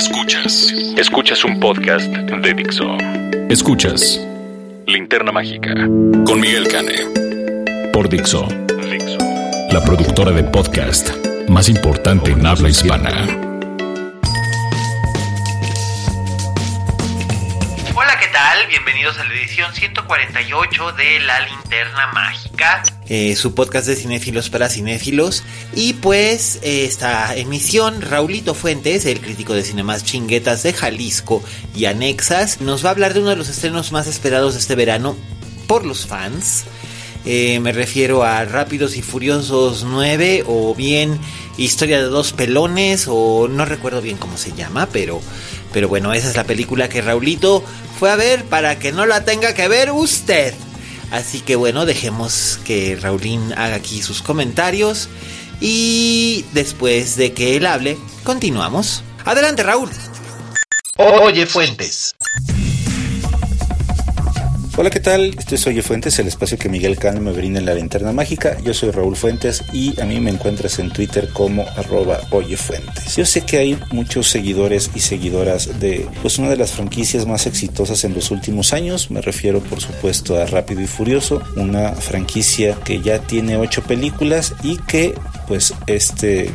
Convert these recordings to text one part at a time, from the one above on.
Escuchas. Escuchas un podcast de Dixo. Escuchas Linterna Mágica con Miguel Cane. Por Dixo. Dixo. La productora de podcast más importante en habla hispana. Hola, ¿qué tal? Bienvenidos a la edición 148 de La Linterna Mágica. Eh, su podcast de cinéfilos para cinéfilos. Y pues eh, esta emisión, Raulito Fuentes, el crítico de cinemas chinguetas de Jalisco y anexas, nos va a hablar de uno de los estrenos más esperados de este verano por los fans. Eh, me refiero a Rápidos y Furiosos 9 o bien Historia de dos pelones o no recuerdo bien cómo se llama, pero, pero bueno, esa es la película que Raulito fue a ver para que no la tenga que ver usted. Así que bueno, dejemos que Raulín haga aquí sus comentarios y después de que él hable, continuamos. Adelante Raúl. Oye Fuentes. Hola, ¿qué tal? Este es Oye Fuentes, el espacio que Miguel Can me brinda en la linterna mágica. Yo soy Raúl Fuentes y a mí me encuentras en Twitter como arroba Oye Fuentes. Yo sé que hay muchos seguidores y seguidoras de pues una de las franquicias más exitosas en los últimos años. Me refiero por supuesto a Rápido y Furioso, una franquicia que ya tiene ocho películas y que pues este,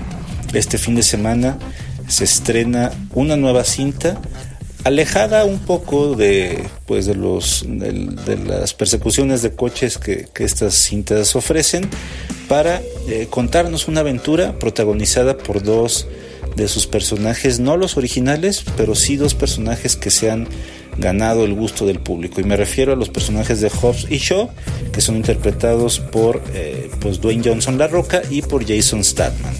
este fin de semana se estrena una nueva cinta alejada un poco de pues de los de, las persecuciones de coches que, estas cintas ofrecen para eh, contarnos una aventura protagonizada por dos de sus personajes no los originales pero sí dos personajes que se han ganado el gusto del público. Y me refiero a los personajes de Hobbs y Shaw que son interpretados por eh, pues Dwayne Johnson La Roca y por Jason Statham.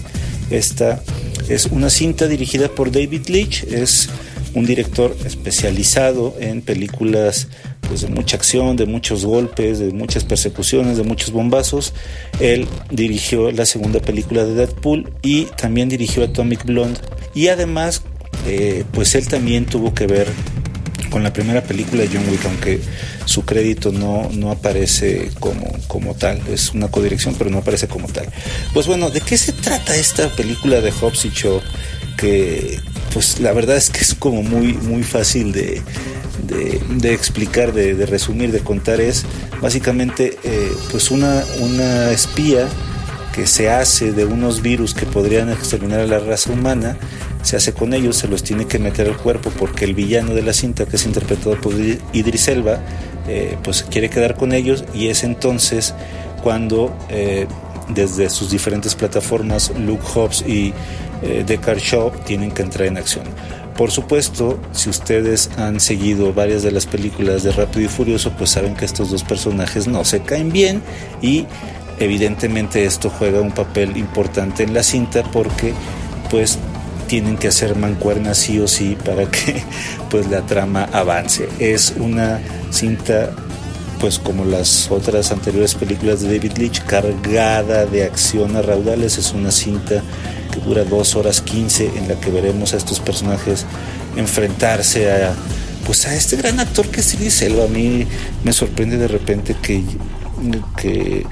Esta es una cinta dirigida por David Leitch es un director especializado en películas pues, de mucha acción, de muchos golpes, de muchas persecuciones, de muchos bombazos. Él dirigió la segunda película de Deadpool y también dirigió Atomic Blonde. Y además, eh, pues él también tuvo que ver con la primera película de John Wick, aunque su crédito no, no aparece como, como tal, es una codirección, pero no aparece como tal. Pues bueno, ¿de qué se trata esta película de Hobbs y Shaw? Que, pues la verdad es que es como muy, muy fácil de, de, explicar, de, resumir, de contar. Es básicamente eh, pues una, una espía que se hace de unos virus que podrían exterminar a la raza humana, se hace con ellos, se los tiene que meter al cuerpo porque el villano de la cinta, que es interpretado por Idris Elba, eh, pues quiere quedar con ellos y es entonces cuando eh, desde sus diferentes plataformas Luke Hobbs y eh, de Car Show tienen que entrar en acción. Por supuesto, si ustedes han seguido varias de las películas de Rápido y Furioso, pues saben que estos dos personajes no se caen bien y evidentemente esto juega un papel importante en la cinta porque pues tienen que hacer mancuernas sí o sí para que pues la trama avance. Es una cinta pues como las otras anteriores películas de David Leitch cargada de acción a raudales, es una cinta dura dos horas 15 en la que veremos a estos personajes enfrentarse a pues a este gran actor que es Idris Elba. A mí me sorprende de repente que, que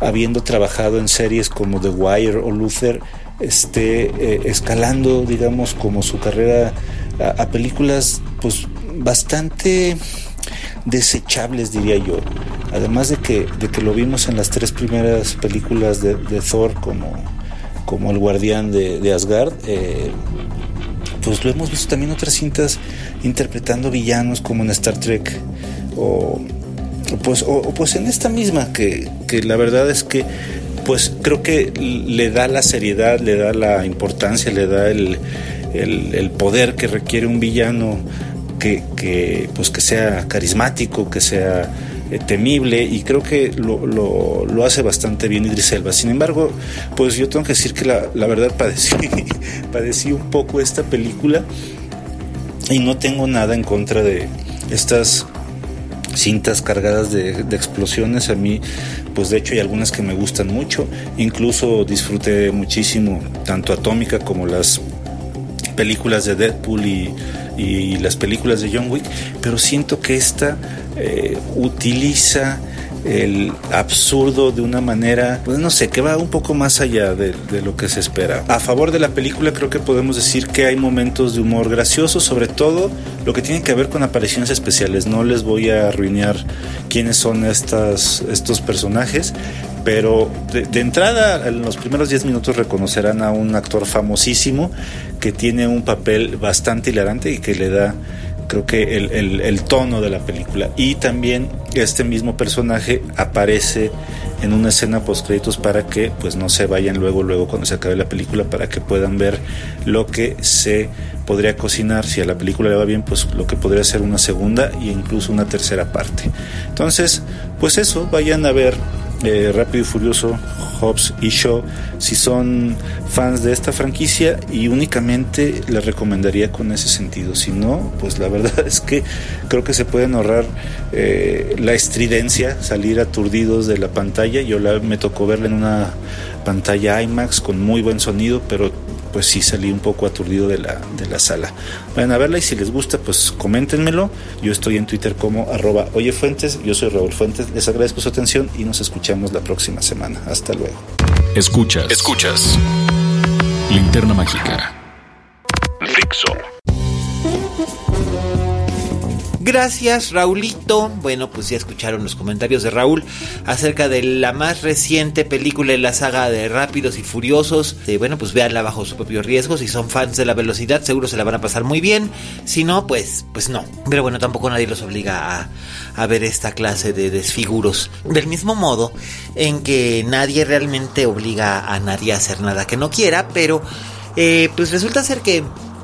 habiendo trabajado en series como The Wire o Luther, esté eh, escalando, digamos, como su carrera a, películas pues bastante desechables, diría yo. Además de que, de que lo vimos en las tres primeras películas de Thor como como el guardián de, Asgard, eh, pues lo hemos visto también en otras cintas interpretando villanos como en Star Trek o pues, o, pues en esta misma que, la verdad es que pues creo que le da la seriedad, le da la importancia, le da el, poder que requiere un villano que, que, pues que sea carismático, que sea eh, temible y creo que lo, lo, hace bastante bien Idris Elba. Sin embargo, pues yo tengo que decir que la, la verdad padecí, padecí un poco esta película y no tengo nada en contra de estas cintas cargadas de, explosiones. A mí, pues de hecho hay algunas que me gustan mucho. Incluso disfruté muchísimo tanto Atómica como las películas de Deadpool y, las películas de John Wick. Pero siento que esta eh, utiliza el absurdo de una manera, pues no sé, que va un poco más allá de, lo que se espera. A favor de la película creo que podemos decir que hay momentos de humor gracioso, sobre todo lo que tiene que ver con apariciones especiales. No les voy a arruinar quiénes son estas, estos personajes, pero de, entrada en los primeros 10 minutos reconocerán a un actor famosísimo que tiene un papel bastante hilarante y que le da creo que el, el, tono de la película. Y también este mismo personaje aparece en una escena post créditos para que pues no se vayan luego luego cuando se acabe la película para que puedan ver lo que se podría cocinar. Si a la película le va bien pues lo que podría ser una segunda e incluso una tercera parte. Entonces pues eso vayan a ver eh, Rápido y Furioso, Hobbs y Shaw, si son fans de esta franquicia y únicamente les recomendaría con ese sentido. Si no, pues la verdad es que creo que se pueden ahorrar eh, la estridencia, salir aturdidos de la pantalla. Yo la, me tocó verla en una pantalla IMAX con muy buen sonido, pero pues sí salí un poco aturdido de la, de la sala. Vayan a verla y si les gusta, pues coméntenmelo. Yo estoy en Twitter como arroba oyefuentes. Yo soy Raúl Fuentes. Les agradezco su atención y nos escuchamos la próxima semana. Hasta luego. Escuchas. Escuchas. Linterna Mágica. Fixo. Gracias, Raulito. Bueno, pues ya escucharon los comentarios de Raúl acerca de la más reciente película en la saga de Rápidos y Furiosos. Eh, bueno, pues véanla bajo su propio riesgo. Si son fans de la velocidad, seguro se la van a pasar muy bien. Si no, pues, pues no. Pero bueno, tampoco nadie los obliga a, a ver esta clase de desfiguros. Del mismo modo en que nadie realmente obliga a nadie a hacer nada que no quiera, pero eh, pues resulta ser que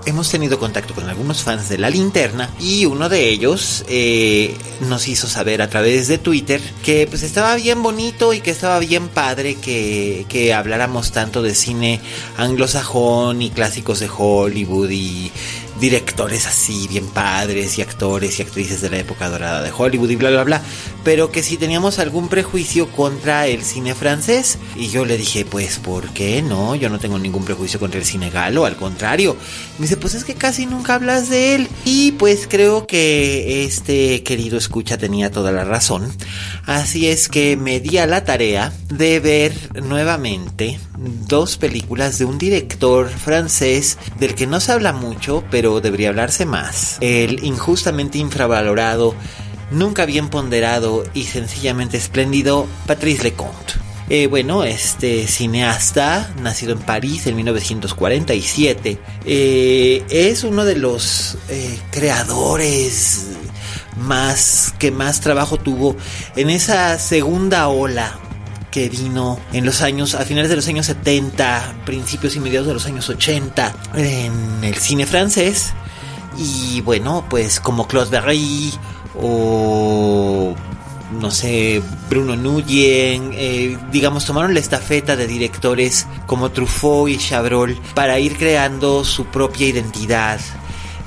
hemos tenido contacto con algunos fans de la linterna y uno de ellos eh, nos hizo saber a través de Twitter que pues estaba bien bonito y que estaba bien padre que, que habláramos tanto de cine anglosajón y clásicos de Hollywood y directores así, bien padres y actores y actrices de la época dorada de Hollywood y bla, bla, bla, pero que si teníamos algún prejuicio contra el cine francés. Y yo le dije, pues, ¿por qué no? Yo no tengo ningún prejuicio contra el cine galo, al contrario. Me dice, pues es que casi nunca hablas de él. Y pues creo que este querido escucha tenía toda la razón. Así es que me di a la tarea de ver nuevamente dos películas de un director francés del que no se habla mucho, pero debería hablarse más. El injustamente infravalorado, nunca bien ponderado y sencillamente espléndido Patrice Leconte. Eh, bueno, este cineasta, nacido en París en 1947, eh, es uno de los eh, creadores más que más trabajo tuvo en esa segunda ola que vino en los años, a finales de los años 70, principios y mediados de los años 80, en el cine francés. Y bueno, pues como Claude Berry o no sé, Bruno Nuyen, eh, digamos, tomaron la estafeta de directores como Truffaut y Chabrol para ir creando su propia identidad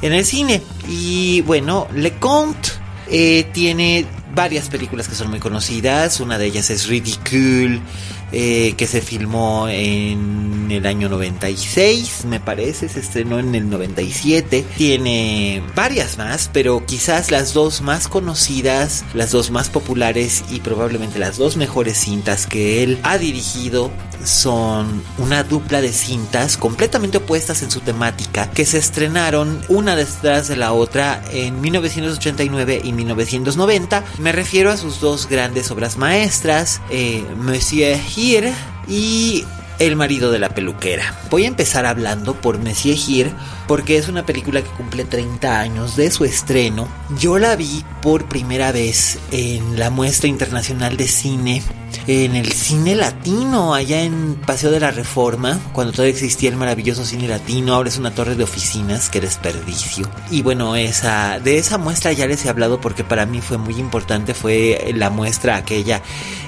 en el cine. Y bueno, Leconte eh, tiene varias películas que son muy conocidas. Una de ellas es Ridicule, eh, que se filmó en el año 96, me parece, se estrenó en el 97. Tiene varias más, pero quizás las dos más conocidas, las dos más populares y probablemente las dos mejores cintas que él ha dirigido son una dupla de cintas completamente opuestas en su temática que se estrenaron una detrás de la otra en 1989 y 1990. Me refiero a sus dos grandes obras maestras, eh, Monsieur Here y el marido de la peluquera. Voy a empezar hablando por Monsieur Here porque es una película que cumple 30 años de su estreno. Yo la vi por primera vez en la muestra internacional de cine en el cine latino, allá en Paseo de la Reforma, cuando todavía existía el maravilloso cine latino, ahora es una torre de oficinas, qué desperdicio. Y bueno, esa, de esa muestra ya les he hablado porque para mí fue muy importante, fue la muestra aquella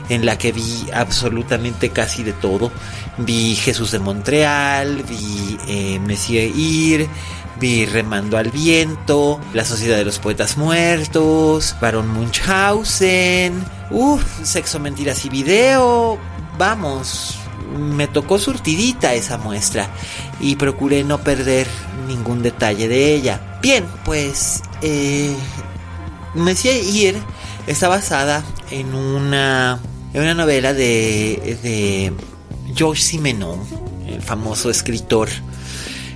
en la que vi absolutamente casi de todo. Vi Jesús de Montreal, vi eh, Ir, vi Remando al Viento, La Sociedad de los Poetas Muertos, Baron Munchausen, uff, Sexo, Mentiras y Video, vamos, me tocó surtidita esa muestra y procuré no perder ningún detalle de ella. Bien, pues eh, Monsieur Ir está basada en una, en una novela de, de Simenon, el famoso escritor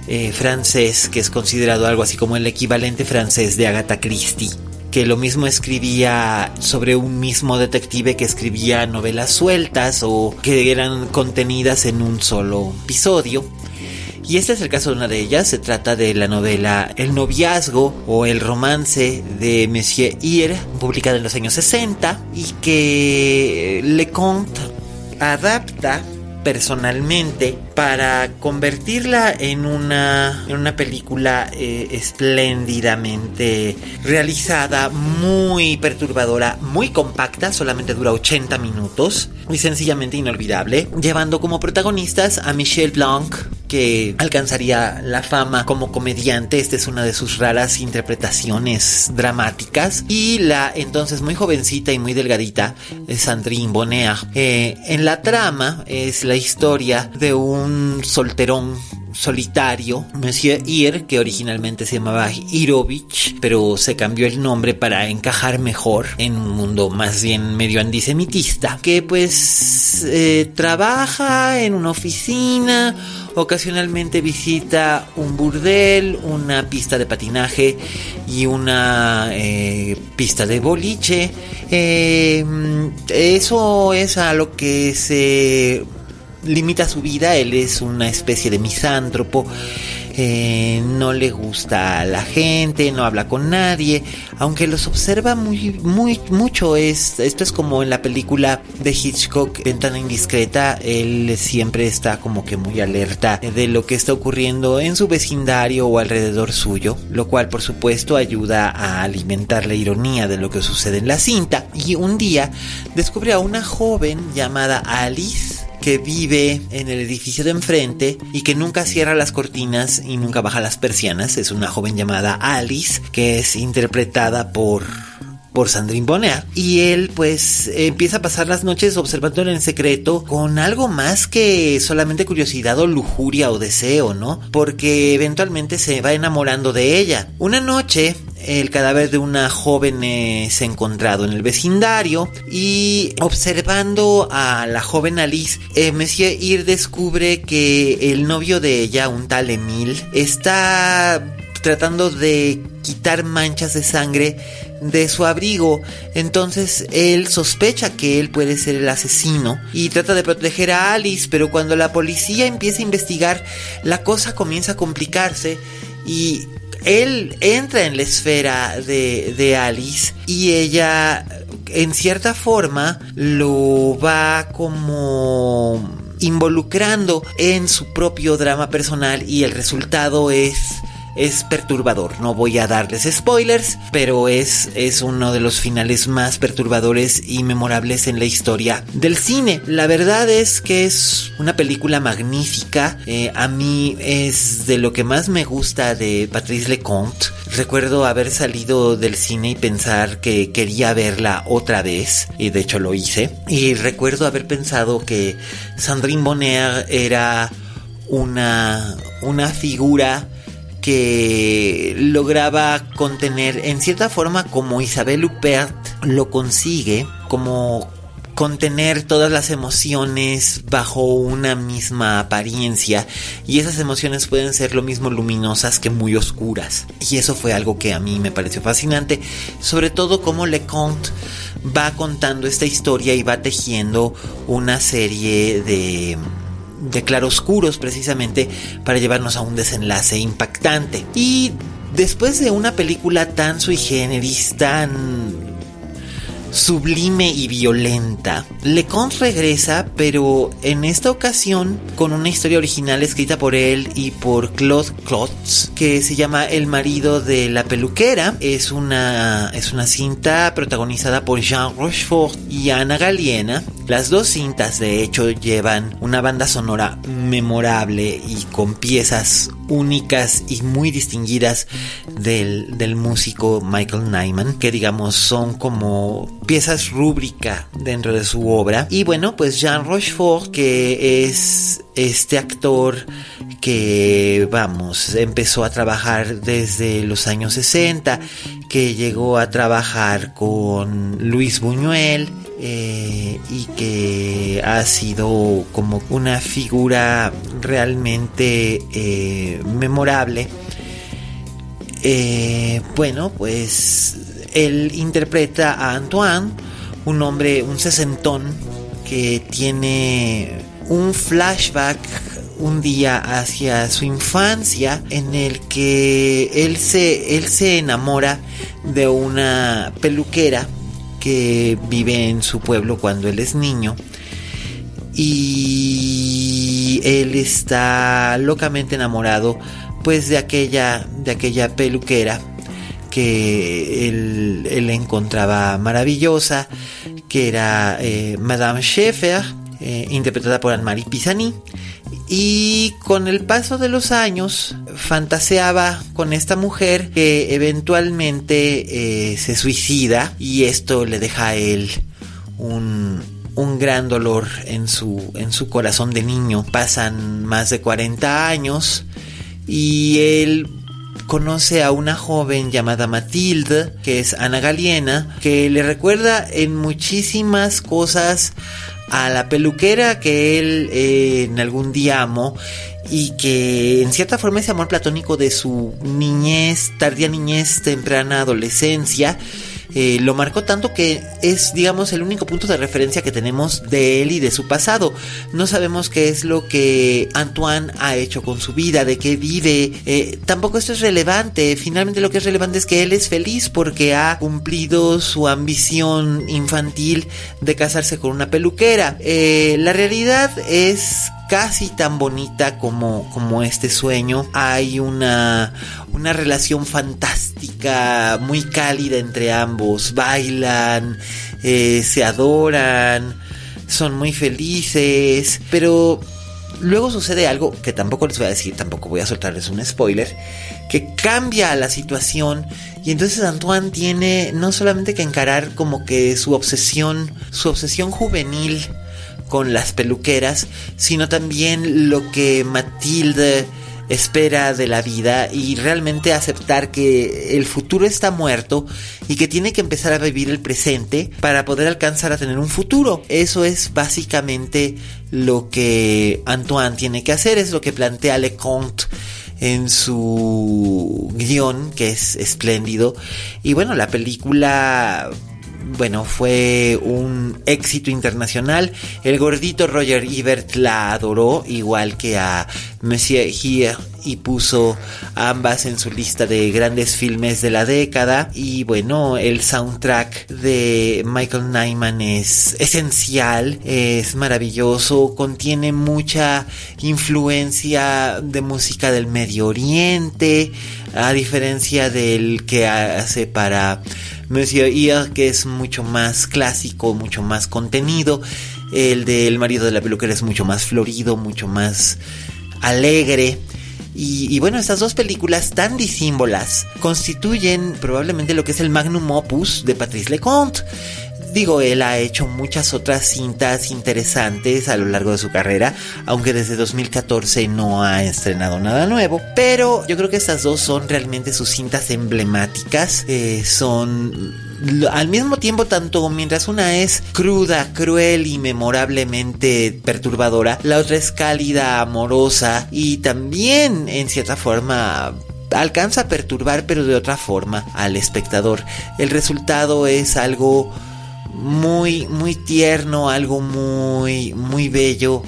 eh, francés que es considerado algo así como el equivalente francés de Agatha Christie que lo mismo escribía sobre un mismo detective que escribía novelas sueltas o que eran contenidas en un solo episodio. Y este es el caso de una de ellas. Se trata de la novela El noviazgo o el romance de Monsieur Ir, publicada en los años 60 y que Leconte adapta personalmente para convertirla en una, en una película eh, espléndidamente realizada, muy perturbadora, muy compacta, solamente dura 80 minutos y sencillamente inolvidable, llevando como protagonistas a Michelle Blanc, que alcanzaría la fama como comediante, esta es una de sus raras interpretaciones dramáticas, y la entonces muy jovencita y muy delgadita Sandrine Bonner. Eh, en la trama es la historia de solterón solitario, Monsieur Ir, que originalmente se llamaba Irovich, pero se cambió el nombre para encajar mejor en un mundo más bien medio antisemitista, que pues eh, trabaja en una oficina, ocasionalmente visita un burdel, una pista de patinaje y una eh, pista de boliche. Eh, eso es a lo que se limita su vida, él es una especie de misántropo, eh, no le gusta a la gente, no habla con nadie, aunque los observa muy, muy, mucho. Es, esto es como en la película de Hitchcock, Ventana Indiscreta, él siempre está como que muy alerta de lo que está ocurriendo en su vecindario o alrededor suyo, lo cual por supuesto ayuda a alimentar la ironía de lo que sucede en la cinta. Y un día descubre a una joven llamada Alice, que vive en el edificio de enfrente y que nunca cierra las cortinas y nunca baja las persianas. Es una joven llamada Alice que es interpretada por por Sandrine Bonner. Y él pues empieza a pasar las noches observándolo en secreto con algo más que solamente curiosidad o lujuria o deseo, ¿no? Porque eventualmente se va enamorando de ella. Una noche el cadáver de una joven es encontrado en el vecindario y observando a la joven Alice, eh, Monsieur Ir descubre que el novio de ella, un tal Emil, está tratando de quitar manchas de sangre de su abrigo. Entonces él sospecha que él puede ser el asesino y trata de proteger a Alice, pero cuando la policía empieza a investigar, la cosa comienza a complicarse y él entra en la esfera de, de Alice y ella en cierta forma lo va como involucrando en su propio drama personal y el resultado es es perturbador. No voy a darles spoilers, pero es, es uno de los finales más perturbadores y memorables en la historia del cine. La verdad es que es una película magnífica. Eh, a mí es de lo que más me gusta de Patrice Leconte. Recuerdo haber salido del cine y pensar que quería verla otra vez, y de hecho lo hice. Y recuerdo haber pensado que Sandrine Bonner era una, una figura que lograba contener en cierta forma como Isabel Huppert lo consigue, como contener todas las emociones bajo una misma apariencia. Y esas emociones pueden ser lo mismo luminosas que muy oscuras. Y eso fue algo que a mí me pareció fascinante. Sobre todo como Leconte va contando esta historia y va tejiendo una serie de de claroscuros precisamente para llevarnos a un desenlace impactante. Y después de una película tan sui generis, tan sublime y violenta. Leconte regresa, pero en esta ocasión con una historia original escrita por él y por Claude Klotz, que se llama El marido de la peluquera. Es una, es una cinta protagonizada por Jean Rochefort y Ana Galiena. Las dos cintas, de hecho, llevan una banda sonora memorable y con piezas únicas y muy distinguidas del, del músico Michael Nyman, que digamos son como piezas rúbrica dentro de su obra. Y bueno, pues Jean Rochefort, que es este actor que, vamos, empezó a trabajar desde los años 60, que llegó a trabajar con Luis Buñuel, eh, y que ha sido como una figura realmente eh, memorable. Eh, bueno, pues él interpreta a Antoine, un hombre, un sesentón que tiene un flashback un día hacia su infancia en el que él se, él se enamora de una peluquera que vive en su pueblo cuando él es niño. Y él está locamente enamorado pues de aquella de aquella peluquera que él, encontraba maravillosa que era eh, Madame Schaeffer eh, interpretada por Anne-Marie Pisani y con el paso de los años fantaseaba con esta mujer que eventualmente eh, se suicida y esto le deja a él un, un gran dolor en su, en su corazón de niño. Pasan más de 40 años y él conoce a una joven llamada Matilde, que es Ana Galiena, que le recuerda en muchísimas cosas a la peluquera que él eh, en algún día amó y que en cierta forma ese amor platónico de su niñez, tardía niñez, temprana adolescencia, eh, lo marcó tanto que es, digamos, el único punto de referencia que tenemos de él y de su pasado. No sabemos qué es lo que Antoine ha hecho con su vida, de qué vive. Eh, tampoco esto es relevante. Finalmente lo que es relevante es que él es feliz porque ha cumplido su ambición infantil de casarse con una peluquera. Eh, la realidad es casi tan bonita como, como este sueño. Hay una, una relación fantástica, muy cálida entre ambos. Bailan, eh, se adoran, son muy felices, pero luego sucede algo que tampoco les voy a decir, tampoco voy a soltarles un spoiler, que cambia la situación y entonces Antoine tiene no solamente que encarar como que su obsesión, su obsesión juvenil, con las peluqueras, sino también lo que Matilde espera de la vida y realmente aceptar que el futuro está muerto y que tiene que empezar a vivir el presente para poder alcanzar a tener un futuro. Eso es básicamente lo que Antoine tiene que hacer, es lo que plantea Leconte en su guion, que es espléndido. Y bueno, la película bueno, fue un éxito internacional. El gordito Roger Ebert la adoró, igual que a Monsieur Here, y puso ambas en su lista de grandes filmes de la década. Y bueno, el soundtrack de Michael Nyman es esencial, es maravilloso, contiene mucha influencia de música del Medio Oriente, a diferencia del que hace para Monsieur Ear, que es mucho más clásico, mucho más contenido. El del marido de la peluquera es mucho más florido, mucho más alegre. Y, bueno, estas dos películas tan disímbolas constituyen probablemente lo que es el magnum opus de Patrice Leconte. Digo, él ha hecho muchas otras cintas interesantes a lo largo de su carrera, aunque desde 2014 no ha estrenado nada nuevo. Pero yo creo que estas dos son realmente sus cintas emblemáticas. Eh, son al mismo tiempo, tanto mientras una es cruda, cruel y memorablemente perturbadora, la otra es cálida, amorosa y también en cierta forma alcanza a perturbar pero de otra forma al espectador. El resultado es algo muy, muy tierno, algo muy, muy bello.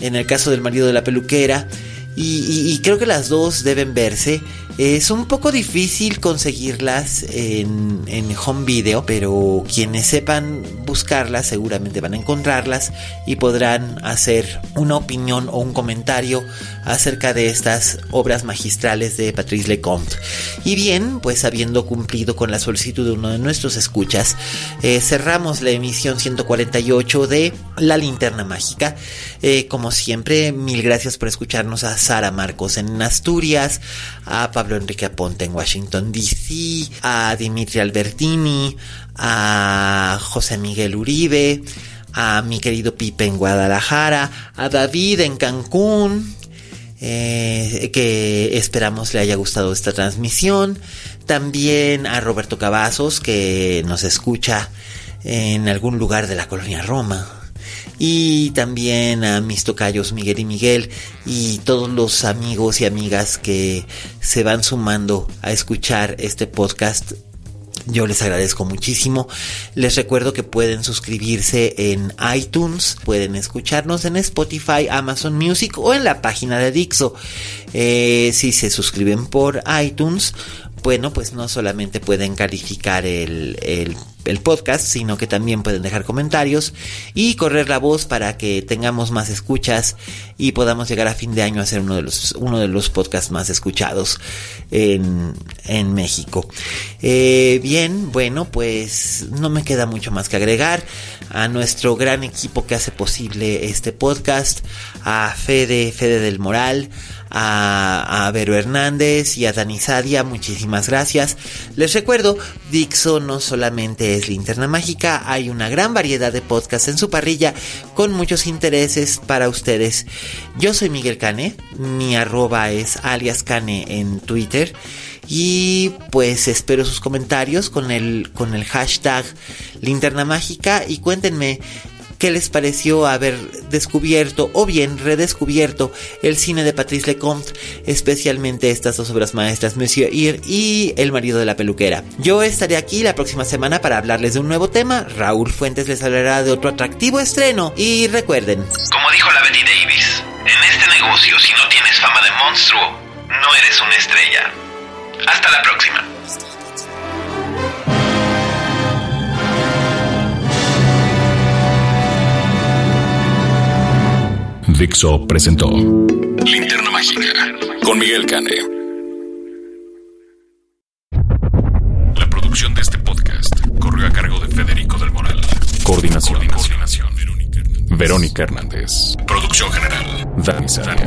En el caso del marido de la peluquera. Y, creo que las dos deben verse. Es un poco difícil conseguirlas en, en, home video, pero quienes sepan buscarlas seguramente van a encontrarlas y podrán hacer una opinión o un comentario acerca de estas obras magistrales de Patrice Lecomte. Y bien, pues habiendo cumplido con la solicitud de uno de nuestros escuchas, eh, cerramos la emisión 148 de La Linterna Mágica. Eh, como siempre, mil gracias por escucharnos a Sara Marcos en Asturias, a Pablo Enrique Aponte en Washington DC, a Dimitri Albertini, a José Miguel Uribe, a mi querido Pipe en Guadalajara, a David en Cancún, eh, que esperamos le haya gustado esta transmisión. También a Roberto Cavazos, que nos escucha en algún lugar de la colonia Roma. Y también a mis tocayos Miguel y Miguel y todos los amigos y amigas que se van sumando a escuchar este podcast yo les agradezco muchísimo. Les recuerdo que pueden suscribirse en iTunes, pueden escucharnos en Spotify, Amazon Music o en la página de Dixo. Eh, si se suscriben por iTunes, bueno, pues no solamente pueden calificar el, el, podcast, sino que también pueden dejar comentarios y correr la voz para que tengamos más escuchas y podamos llegar a fin de año a ser uno de los, uno de los podcasts más escuchados en, en México. Eh, bien, bueno, pues no me queda mucho más que agregar a nuestro gran equipo que hace posible este podcast, a Fede, Fede del Moral, a, Vero Hernández y a Dani Sadia, muchísimas gracias. Les recuerdo, Dixo no solamente es linterna mágica, hay una gran variedad de podcasts en su parrilla con muchos intereses para ustedes. Yo soy Miguel Cane, mi arroba es alias Cane en Twitter. Y pues espero sus comentarios con el, con el hashtag linterna mágica y cuéntenme qué les pareció haber descubierto o bien redescubierto el cine de Patrice Lecomte, especialmente estas dos obras maestras, Monsieur Ir y El marido de la peluquera. Yo estaré aquí la próxima semana para hablarles de un nuevo tema, Raúl Fuentes les hablará de otro atractivo estreno y recuerden, como dijo la Betty Davis, en este negocio si no tienes fama de monstruo, no eres una estrella. Hasta la próxima. Dixo presentó Linterna Mágica con Miguel Cane. La producción de este podcast corrió a cargo de Federico del Moral. Coordinación. Coordinación. Verónica Hernández. Producción general. Dani Sadia.